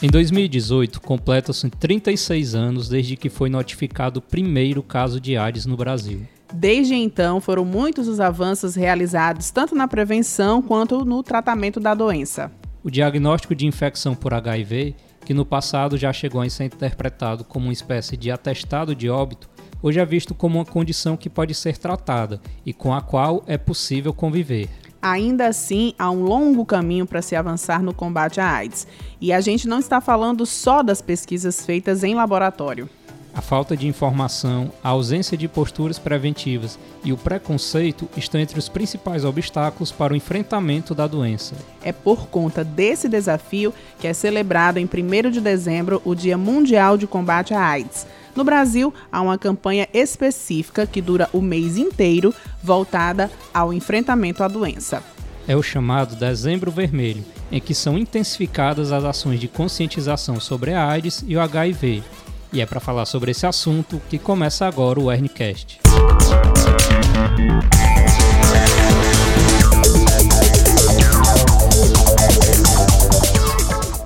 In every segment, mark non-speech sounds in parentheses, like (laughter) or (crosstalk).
Em 2018, completa-se 36 anos desde que foi notificado o primeiro caso de AIDS no Brasil. Desde então, foram muitos os avanços realizados tanto na prevenção quanto no tratamento da doença. O diagnóstico de infecção por HIV, que no passado já chegou a ser interpretado como uma espécie de atestado de óbito, hoje é visto como uma condição que pode ser tratada e com a qual é possível conviver. Ainda assim, há um longo caminho para se avançar no combate à AIDS. E a gente não está falando só das pesquisas feitas em laboratório. A falta de informação, a ausência de posturas preventivas e o preconceito estão entre os principais obstáculos para o enfrentamento da doença. É por conta desse desafio que é celebrado em 1 de dezembro o Dia Mundial de Combate à AIDS. No Brasil, há uma campanha específica que dura o mês inteiro, voltada ao enfrentamento à doença. É o chamado Dezembro Vermelho, em que são intensificadas as ações de conscientização sobre a AIDS e o HIV. E é para falar sobre esse assunto que começa agora o Ernicast.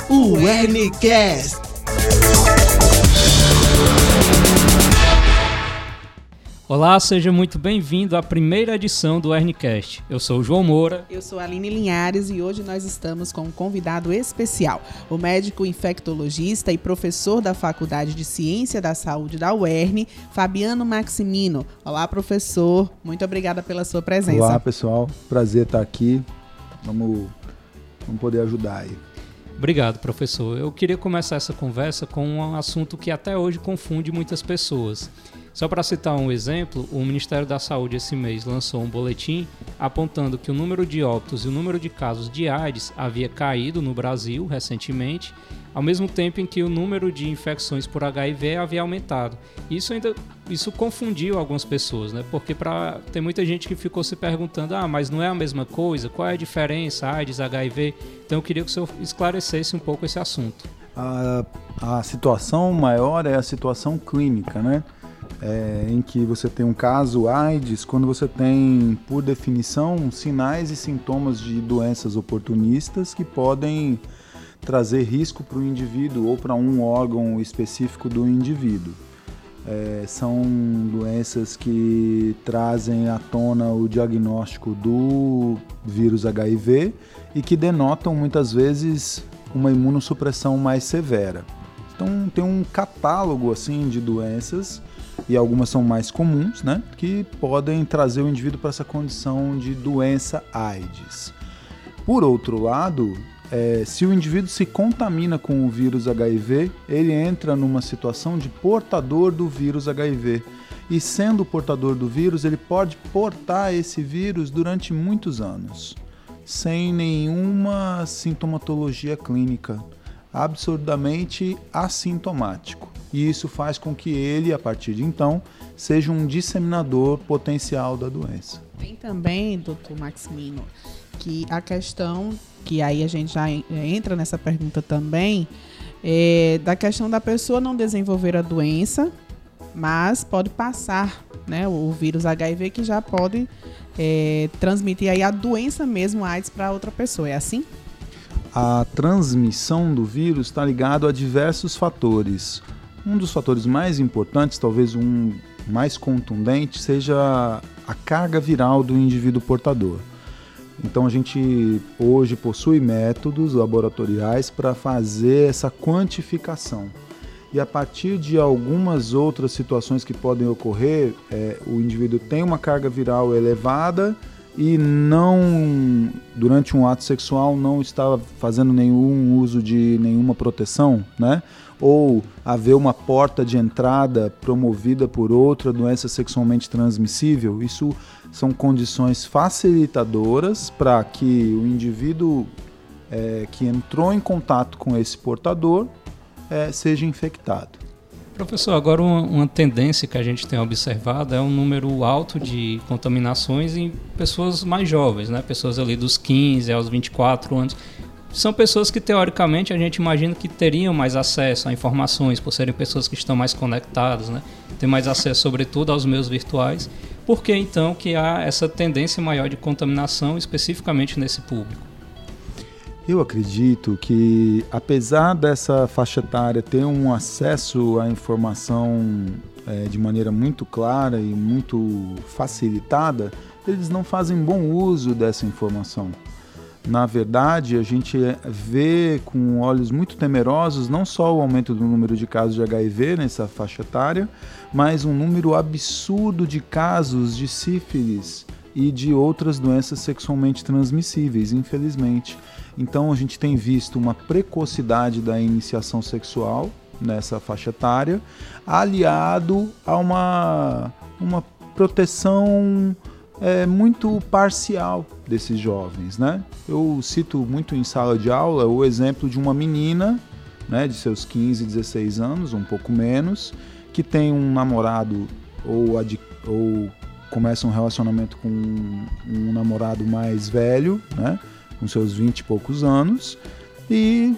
O Ernicast. Olá, seja muito bem-vindo à primeira edição do Ernicast. Eu sou o João Moura. Eu sou a Aline Linhares e hoje nós estamos com um convidado especial, o médico infectologista e professor da Faculdade de Ciência da Saúde da UERN, Fabiano Maximino. Olá, professor. Muito obrigada pela sua presença. Olá, pessoal. Prazer estar aqui. Vamos, vamos poder ajudar aí. Obrigado, professor. Eu queria começar essa conversa com um assunto que até hoje confunde muitas pessoas. Só para citar um exemplo, o Ministério da Saúde esse mês lançou um boletim apontando que o número de óbitos e o número de casos de AIDS havia caído no Brasil recentemente, ao mesmo tempo em que o número de infecções por HIV havia aumentado. Isso ainda isso confundiu algumas pessoas, né? Porque para tem muita gente que ficou se perguntando: "Ah, mas não é a mesma coisa? Qual é a diferença AIDS, HIV?". Então eu queria que o senhor esclarecesse um pouco esse assunto. A, a situação maior é a situação clínica, né? é, em que você tem um caso AIDS, quando você tem, por definição, sinais e sintomas de doenças oportunistas que podem trazer risco para o indivíduo ou para um órgão específico do indivíduo. É, são doenças que trazem à tona o diagnóstico do vírus HIV e que denotam muitas vezes uma imunossupressão mais severa. Então tem um catálogo assim de doenças e algumas são mais comuns, né, que podem trazer o indivíduo para essa condição de doença AIDS. Por outro lado, é, se o indivíduo se contamina com o vírus HIV, ele entra numa situação de portador do vírus HIV. E sendo portador do vírus, ele pode portar esse vírus durante muitos anos, sem nenhuma sintomatologia clínica, absurdamente assintomático e isso faz com que ele, a partir de então, seja um disseminador potencial da doença. Tem também, doutor Maximino, que a questão, que aí a gente já entra nessa pergunta também, é da questão da pessoa não desenvolver a doença, mas pode passar né, o vírus HIV que já pode é, transmitir aí a doença mesmo, a AIDS, para outra pessoa. É assim? A transmissão do vírus está ligado a diversos fatores. Um dos fatores mais importantes, talvez um mais contundente, seja a carga viral do indivíduo portador. Então a gente hoje possui métodos laboratoriais para fazer essa quantificação. E a partir de algumas outras situações que podem ocorrer, é, o indivíduo tem uma carga viral elevada e não durante um ato sexual não está fazendo nenhum uso de nenhuma proteção, né? ou haver uma porta de entrada promovida por outra doença sexualmente transmissível, isso são condições facilitadoras para que o indivíduo é, que entrou em contato com esse portador é, seja infectado. Professor, agora uma, uma, tendência que a gente tem observado é um número alto de contaminações em pessoas mais jovens, né? pessoas ali dos 15 aos 24 anos são pessoas que teoricamente a gente imagina que teriam mais acesso a informações por serem pessoas que estão mais conectadas, né? Tem mais acesso sobretudo aos meios virtuais. Por que então que há essa tendência maior de contaminação especificamente nesse público? Eu acredito que, apesar dessa faixa etária ter um acesso à informação é, de maneira muito clara e muito facilitada, eles não fazem bom uso dessa informação. Na verdade, a gente vê com olhos muito temerosos não só o aumento do número de casos de HIV nessa faixa etária, mas um número absurdo de casos de sífilis e de outras doenças sexualmente transmissíveis, infelizmente. Então a gente tem visto uma precocidade da iniciação sexual nessa faixa etária, aliado a uma, uma proteção é, muito parcial desses jovens. Né? Eu cito muito em sala de aula o exemplo de uma menina né, de seus 15, 16 anos, um pouco menos, que tem um namorado ou, ou começa um relacionamento com um, um namorado mais velho, né? com seus 20 e poucos anos, e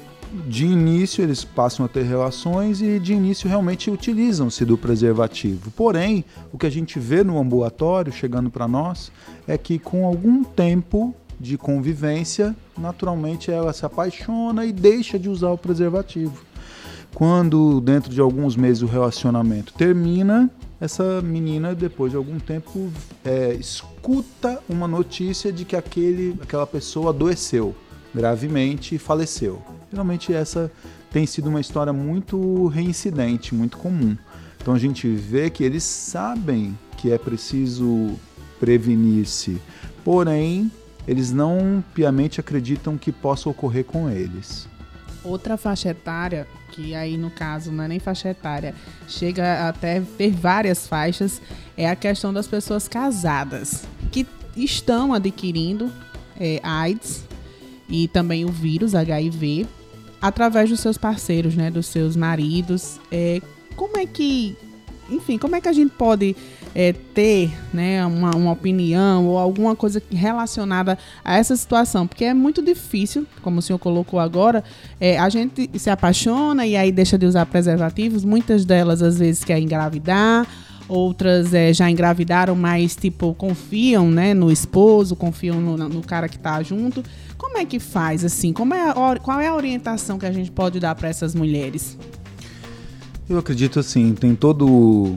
de início eles passam a ter relações e de início realmente utilizam-se do preservativo. Porém, o que a gente vê no ambulatório chegando para nós é que com algum tempo de convivência, naturalmente ela se apaixona e deixa de usar o preservativo. Quando dentro de alguns meses o relacionamento termina, essa menina, depois de algum tempo, é, escuta uma notícia de que aquele, aquela pessoa adoeceu gravemente e faleceu. Geralmente essa tem sido uma história muito reincidente, muito comum. Então a gente vê que eles sabem que é preciso prevenir-se, porém eles não piamente acreditam que possa ocorrer com eles. Outra faixa etária, que aí no caso não é nem faixa etária, chega até ter várias faixas, é a questão das pessoas casadas, que estão adquirindo é, AIDS e também o vírus HIV através dos seus parceiros, né, dos seus maridos. É, como é que, enfim, como é que a gente pode é, ter né, uma, uma opinião ou alguma coisa relacionada a essa situação, porque é muito difícil, como o senhor colocou agora, é, a gente se apaixona e aí deixa de usar preservativos, muitas delas às vezes quer engravidar, outras é, já engravidaram, mas tipo confiam né, no esposo, confiam no, no cara que está junto. Como é que faz assim? Como é a, qual é a orientação que a gente pode dar para essas mulheres? Eu acredito assim, tem todo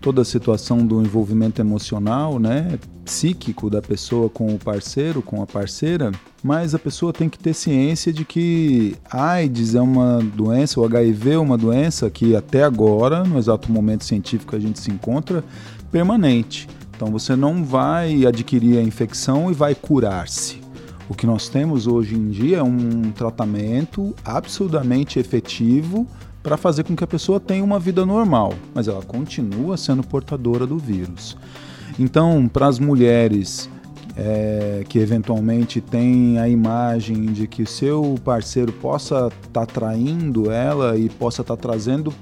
toda a situação do envolvimento emocional, né, psíquico da pessoa com o parceiro, com a parceira, mas a pessoa tem que ter ciência de que AIDS é uma doença, o HIV é uma doença que até agora, no exato momento científico que a gente se encontra, permanente. Então você não vai adquirir a infecção e vai curar-se. O que nós temos hoje em dia é um tratamento absurdamente efetivo para fazer com que a pessoa tenha uma vida normal, mas ela continua sendo portadora do vírus. Então, para as mulheres é, que eventualmente têm a imagem de que seu parceiro possa estar tá traindo ela e possa estar tá trazendo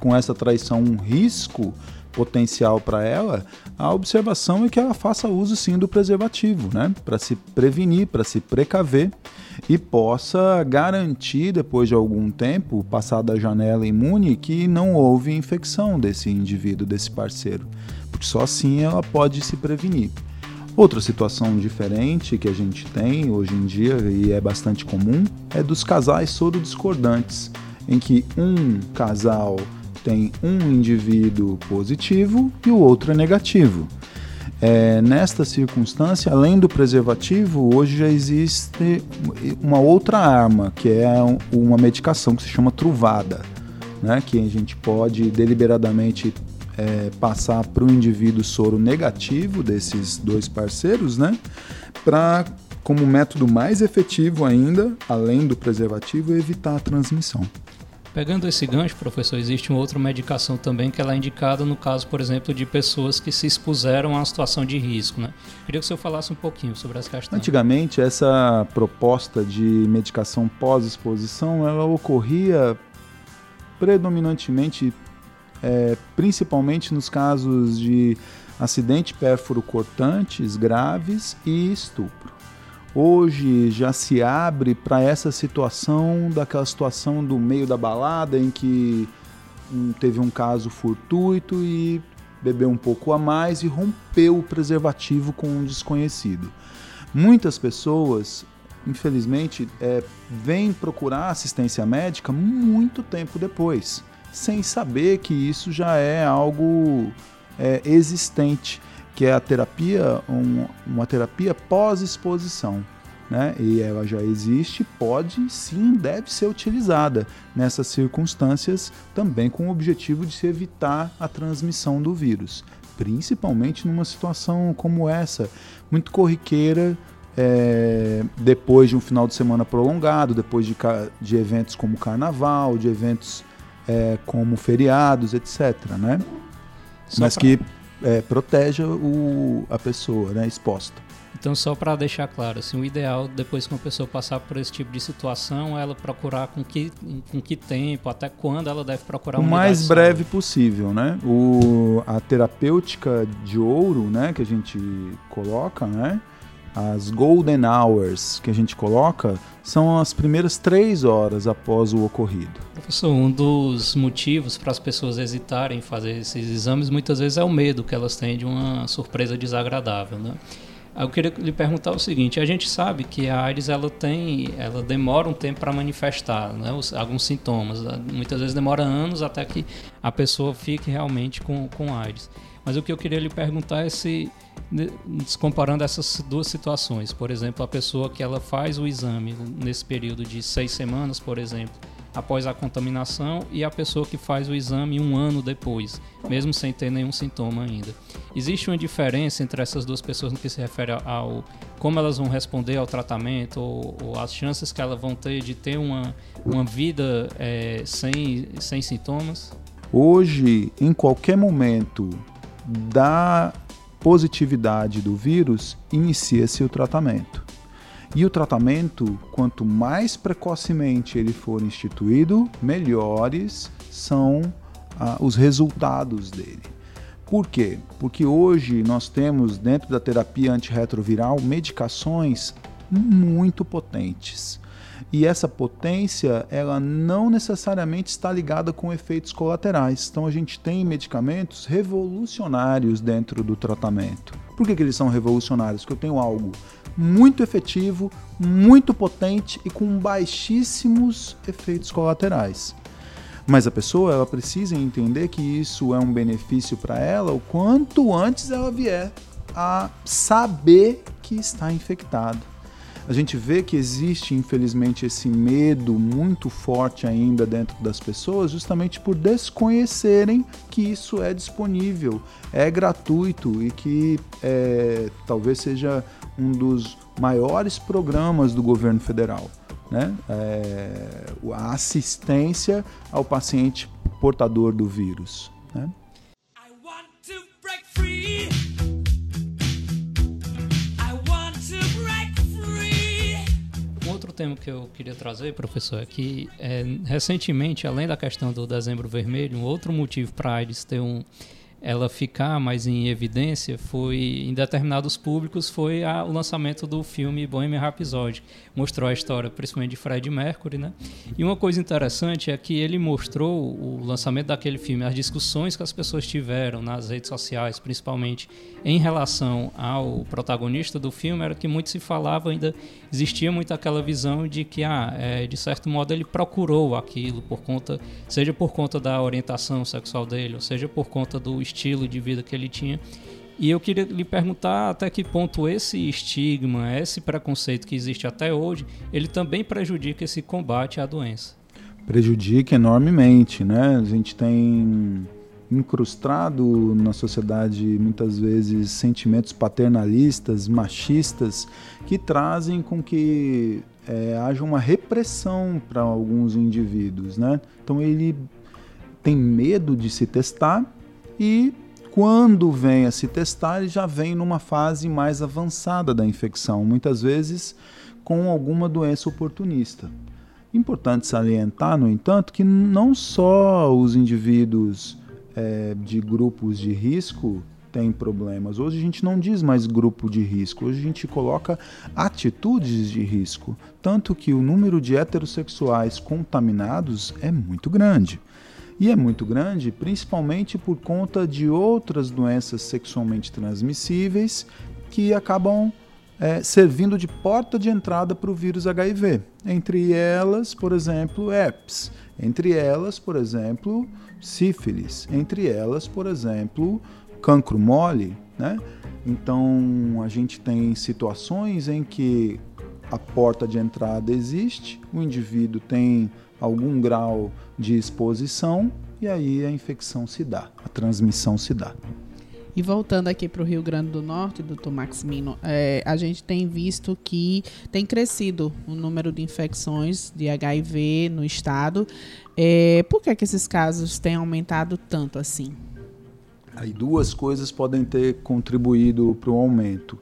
com essa traição um risco potencial para ela, a observação é que ela faça uso sim do preservativo, né? Para se prevenir, para se precaver e possa garantir, depois de algum tempo, passada a janela imune, que não houve infecção desse indivíduo, desse parceiro. Porque só assim ela pode se prevenir. Outra situação diferente que a gente tem hoje em dia e é bastante comum é dos casais soro discordantes, em que um casal tem um indivíduo positivo e o outro é negativo. É, nesta circunstância, além do preservativo, hoje já existe uma outra arma, que é uma medicação que se chama truvada, né, que a gente pode deliberadamente é, passar para o indivíduo soro negativo desses dois parceiros, né, para, como método mais efetivo ainda, além do preservativo, evitar a transmissão. Pegando esse gancho, professor, existe uma outra medicação também que ela é indicada no caso, por exemplo, de pessoas que se expuseram a uma situação de risco, né? Queria que o senhor falasse um pouquinho sobre essa questão. Antigamente, essa proposta de medicação pós-exposição, ela ocorria predominantemente, é, principalmente nos casos de acidente pérfuro cortantes graves e estupro hoje já se abre para essa situação, daquela situação do meio da balada em que um, teve um caso fortuito e bebeu um pouco a mais e rompeu o preservativo com um desconhecido. Muitas pessoas infelizmente, é, vêm procurar assistência médica muito tempo depois, sem saber que isso já é algo é, existente, que é a terapia, um, uma terapia pós-exposição. Né? E ela já existe, pode sim, deve ser utilizada nessas circunstâncias também com o objetivo de se evitar a transmissão do vírus, principalmente numa situação como essa, muito corriqueira, é, depois de um final de semana prolongado, depois de, de eventos como carnaval, de eventos é, como feriados, etc. Né? Mas pra... que é, proteja o, a pessoa né, exposta. Então, só para deixar claro, assim, o ideal, depois que uma pessoa passar por esse tipo de situação, é ela procurar com que, com que tempo, até quando ela deve procurar O mais breve possível, né? O, a terapêutica de ouro, né, que a gente coloca, né? As golden hours que a gente coloca são as primeiras três horas após o ocorrido. Professor, um dos motivos para as pessoas hesitarem em fazer esses exames muitas vezes é o medo que elas têm de uma surpresa desagradável, né? Eu queria lhe perguntar o seguinte: a gente sabe que a AIDS ela tem, ela demora um tempo para manifestar, né, os, alguns sintomas. Né? Muitas vezes demora anos até que a pessoa fique realmente com, com AIDS. Mas o que eu queria lhe perguntar é se, comparando essas duas situações, por exemplo, a pessoa que ela faz o exame nesse período de seis semanas, por exemplo, após a contaminação e a pessoa que faz o exame um ano depois, mesmo sem ter nenhum sintoma ainda. Existe uma diferença entre essas duas pessoas no que se refere ao como elas vão responder ao tratamento ou, ou as chances que elas vão ter de ter uma, uma vida é, sem, sem sintomas? Hoje, em qualquer momento da positividade do vírus, inicia-se o tratamento. E o tratamento, quanto mais precocemente ele for instituído, melhores são ah, os resultados dele. Por quê? Porque hoje nós temos dentro da terapia antirretroviral medicações muito potentes. E essa potência, ela não necessariamente está ligada com efeitos colaterais. Então a gente tem medicamentos revolucionários dentro do tratamento. Por que, que eles são revolucionários? Porque eu tenho algo muito efetivo, muito potente e com baixíssimos efeitos colaterais. Mas a pessoa ela precisa entender que isso é um benefício para ela o quanto antes ela vier a saber que está infectado. A gente vê que existe, infelizmente, esse medo muito forte ainda dentro das pessoas, justamente por desconhecerem que isso é disponível, é gratuito e que é, talvez seja um dos maiores programas do governo federal. Né? É, a assistência ao paciente portador do vírus. Né? Tema que eu queria trazer, professor, é que é, recentemente, além da questão do dezembro vermelho, um outro motivo para a AIDS ter um, ela ficar mais em evidência foi em determinados públicos foi a, o lançamento do filme Bohemian Rhapsody. Mostrou a história principalmente de Fred Mercury né? E uma coisa interessante é que ele mostrou o lançamento daquele filme as discussões que as pessoas tiveram nas redes sociais principalmente em relação ao protagonista do filme era que muito se falava ainda existia muito aquela visão de que ah, é, de certo modo ele procurou aquilo por conta seja por conta da orientação sexual dele ou seja por conta do estilo de vida que ele tinha. E eu queria lhe perguntar até que ponto esse estigma, esse preconceito que existe até hoje, ele também prejudica esse combate à doença. Prejudica enormemente, né? A gente tem incrustado na sociedade muitas vezes sentimentos paternalistas, machistas, que trazem com que é, haja uma repressão para alguns indivíduos, né? Então ele tem medo de se testar e quando vem a se testar, ele já vem numa fase mais avançada da infecção, muitas vezes com alguma doença oportunista. Importante salientar, no entanto, que não só os indivíduos é, de grupos de risco têm problemas. Hoje a gente não diz mais grupo de risco, hoje a gente coloca atitudes de risco. Tanto que o número de heterossexuais contaminados é muito grande. E é muito grande, principalmente por conta de outras doenças sexualmente transmissíveis que acabam é, servindo de porta de entrada para o vírus HIV. Entre elas, por exemplo, herpes. Entre elas, por exemplo, sífilis. Entre elas, por exemplo, cancro mole. Né? Então, a gente tem situações em que a porta de entrada existe, o indivíduo tem algum grau de exposição e aí a infecção se dá, a transmissão se dá. E voltando aqui para o Rio Grande do Norte, doutor Maximino, é, a gente tem visto que tem crescido o número de infecções de HIV no estado. É, por que, que esses casos têm aumentado tanto assim? Aí duas coisas podem ter contribuído para o aumento.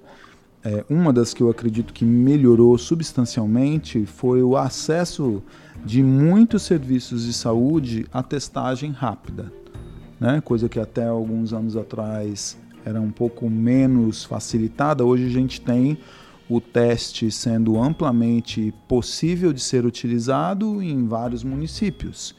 É, uma das que eu acredito que melhorou substancialmente foi o acesso de muitos serviços de saúde à testagem rápida né? coisa que até alguns anos atrás era um pouco menos facilitada. Hoje a gente tem o teste sendo amplamente possível de ser utilizado em vários municípios.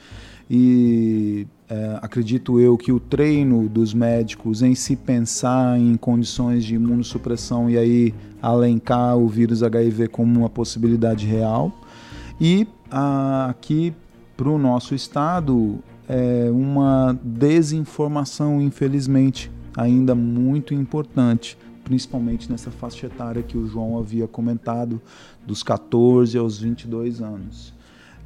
E é, acredito eu que o treino dos médicos em se pensar em condições de imunossupressão e aí alencar o vírus HIV como uma possibilidade real. E ah, aqui para o nosso estado, é, uma desinformação, infelizmente, ainda muito importante, principalmente nessa faixa etária que o João havia comentado, dos 14 aos 22 anos.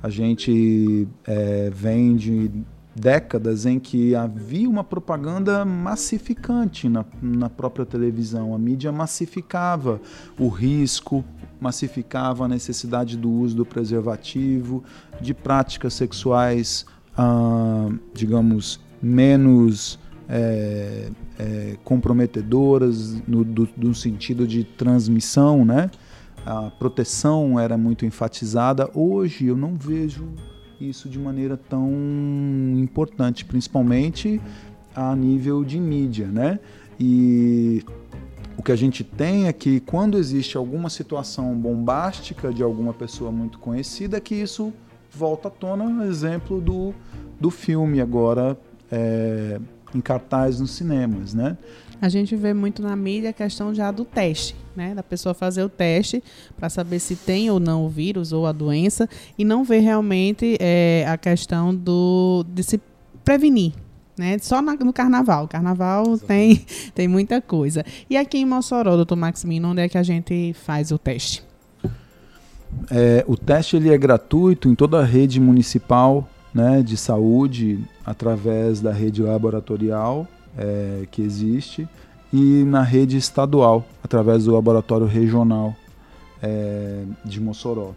A gente é, vem de décadas em que havia uma propaganda massificante na, na própria televisão. A mídia massificava o risco, massificava a necessidade do uso do preservativo, de práticas sexuais ah, digamos, menos é, é, comprometedoras no do, do, sentido de transmissão, né? A proteção era muito enfatizada. Hoje eu não vejo isso de maneira tão importante, principalmente a nível de mídia, né? E o que a gente tem é que quando existe alguma situação bombástica de alguma pessoa muito conhecida, que isso volta à tona, exemplo do, do filme agora é, em cartaz nos cinemas, né? A gente vê muito na mídia a questão já do teste, né? Da pessoa fazer o teste para saber se tem ou não o vírus ou a doença e não ver realmente é, a questão do, de se prevenir, né? Só na, no carnaval. Carnaval tem, (laughs) tem muita coisa. E aqui em Mossoró, doutor Maximino, onde é que a gente faz o teste? É, o teste ele é gratuito em toda a rede municipal né, de saúde, através da rede laboratorial é, que existe, e na rede estadual, através do laboratório regional é, de Mossoró.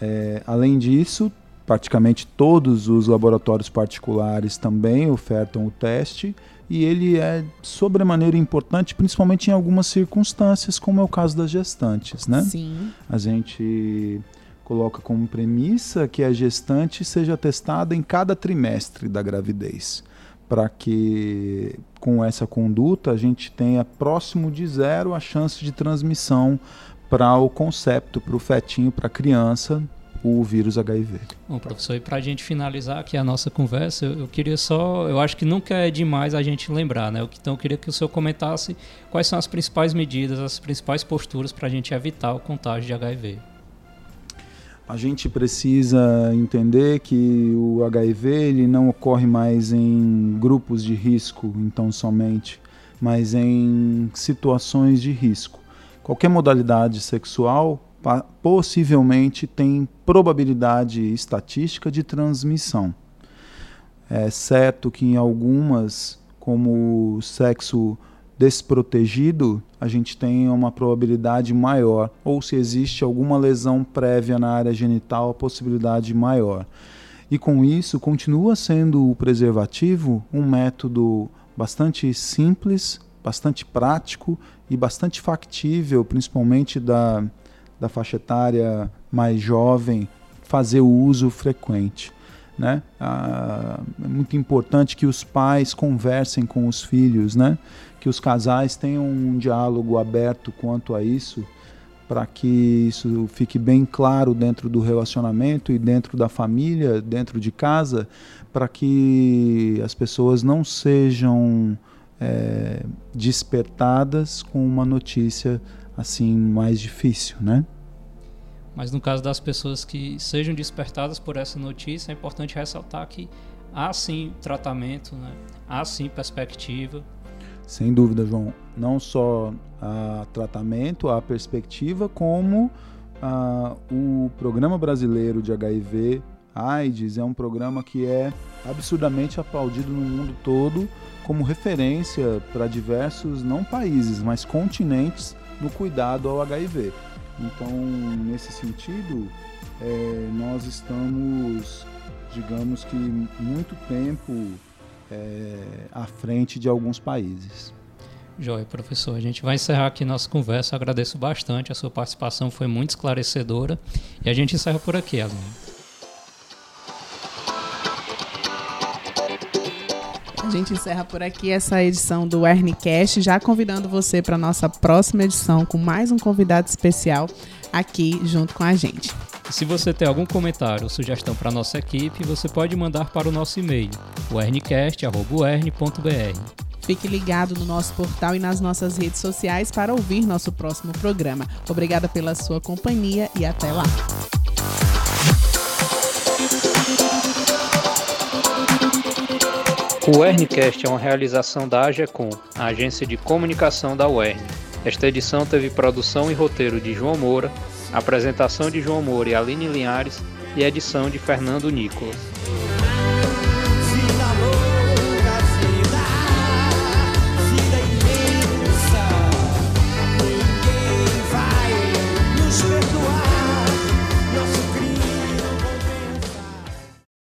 É, além disso, praticamente todos os laboratórios particulares também ofertam o teste e ele é sobremaneira importante, principalmente em algumas circunstâncias, como é o caso das gestantes, né? Sim. A gente coloca como premissa que a gestante seja testada em cada trimestre da gravidez, para que com essa conduta a gente tenha próximo de zero a chance de transmissão para o concepto, para o fetinho, para a criança, o vírus HIV. Bom, professor, e para a gente finalizar aqui a nossa conversa, eu, queria só, eu acho que nunca é demais a gente lembrar, né? Então eu queria que o senhor comentasse quais são as principais medidas, as principais posturas para a gente evitar o contágio de HIV. A gente precisa entender que o HIV ele não ocorre mais em grupos de risco, então somente, mas em situações de risco. Qualquer modalidade sexual possivelmente tem probabilidade estatística de transmissão. É certo que em algumas, como o sexo desprotegido, a gente tem uma probabilidade maior, ou se existe alguma lesão prévia na área genital, a possibilidade maior. E com isso, continua sendo o preservativo um método bastante simples, bastante prático e bastante factível, principalmente da da faixa etária mais jovem fazer o uso frequente. Né? Ah, é muito importante que os pais conversem com os filhos, né? que os casais tenham um diálogo aberto quanto a isso, para que isso fique bem claro dentro do relacionamento e dentro da família, dentro de casa, para que as pessoas não sejam é, despertadas com uma notícia assim mais difícil, né? Mas no caso das pessoas que sejam despertadas por essa notícia, é importante ressaltar que há sim tratamento, né? há sim perspectiva. Sem dúvida, João. Não só há tratamento, há perspectiva, como ah, o Programa Brasileiro de HIV AIDS é um programa que é absurdamente aplaudido no mundo todo como referência para diversos, não países, mas continentes no cuidado ao HIV. Então, nesse sentido, é, nós estamos, digamos que, muito tempo é, à frente de alguns países. Joia, professor. A gente vai encerrar aqui nossa conversa. Agradeço bastante. A sua participação foi muito esclarecedora. E a gente encerra por aqui, Aline. A gente encerra por aqui essa edição do Ernicast, já convidando você para nossa próxima edição com mais um convidado especial aqui junto com a gente. Se você tem algum comentário ou sugestão para nossa equipe, você pode mandar para o nosso e-mail, o Fique ligado no nosso portal e nas nossas redes sociais para ouvir nosso próximo programa. Obrigada pela sua companhia e até lá. O Werncast é uma realização da AGECOM, a agência de comunicação da UERN. Esta edição teve produção e roteiro de João Moura, apresentação de João Moura e Aline Linhares e edição de Fernando Nicolas.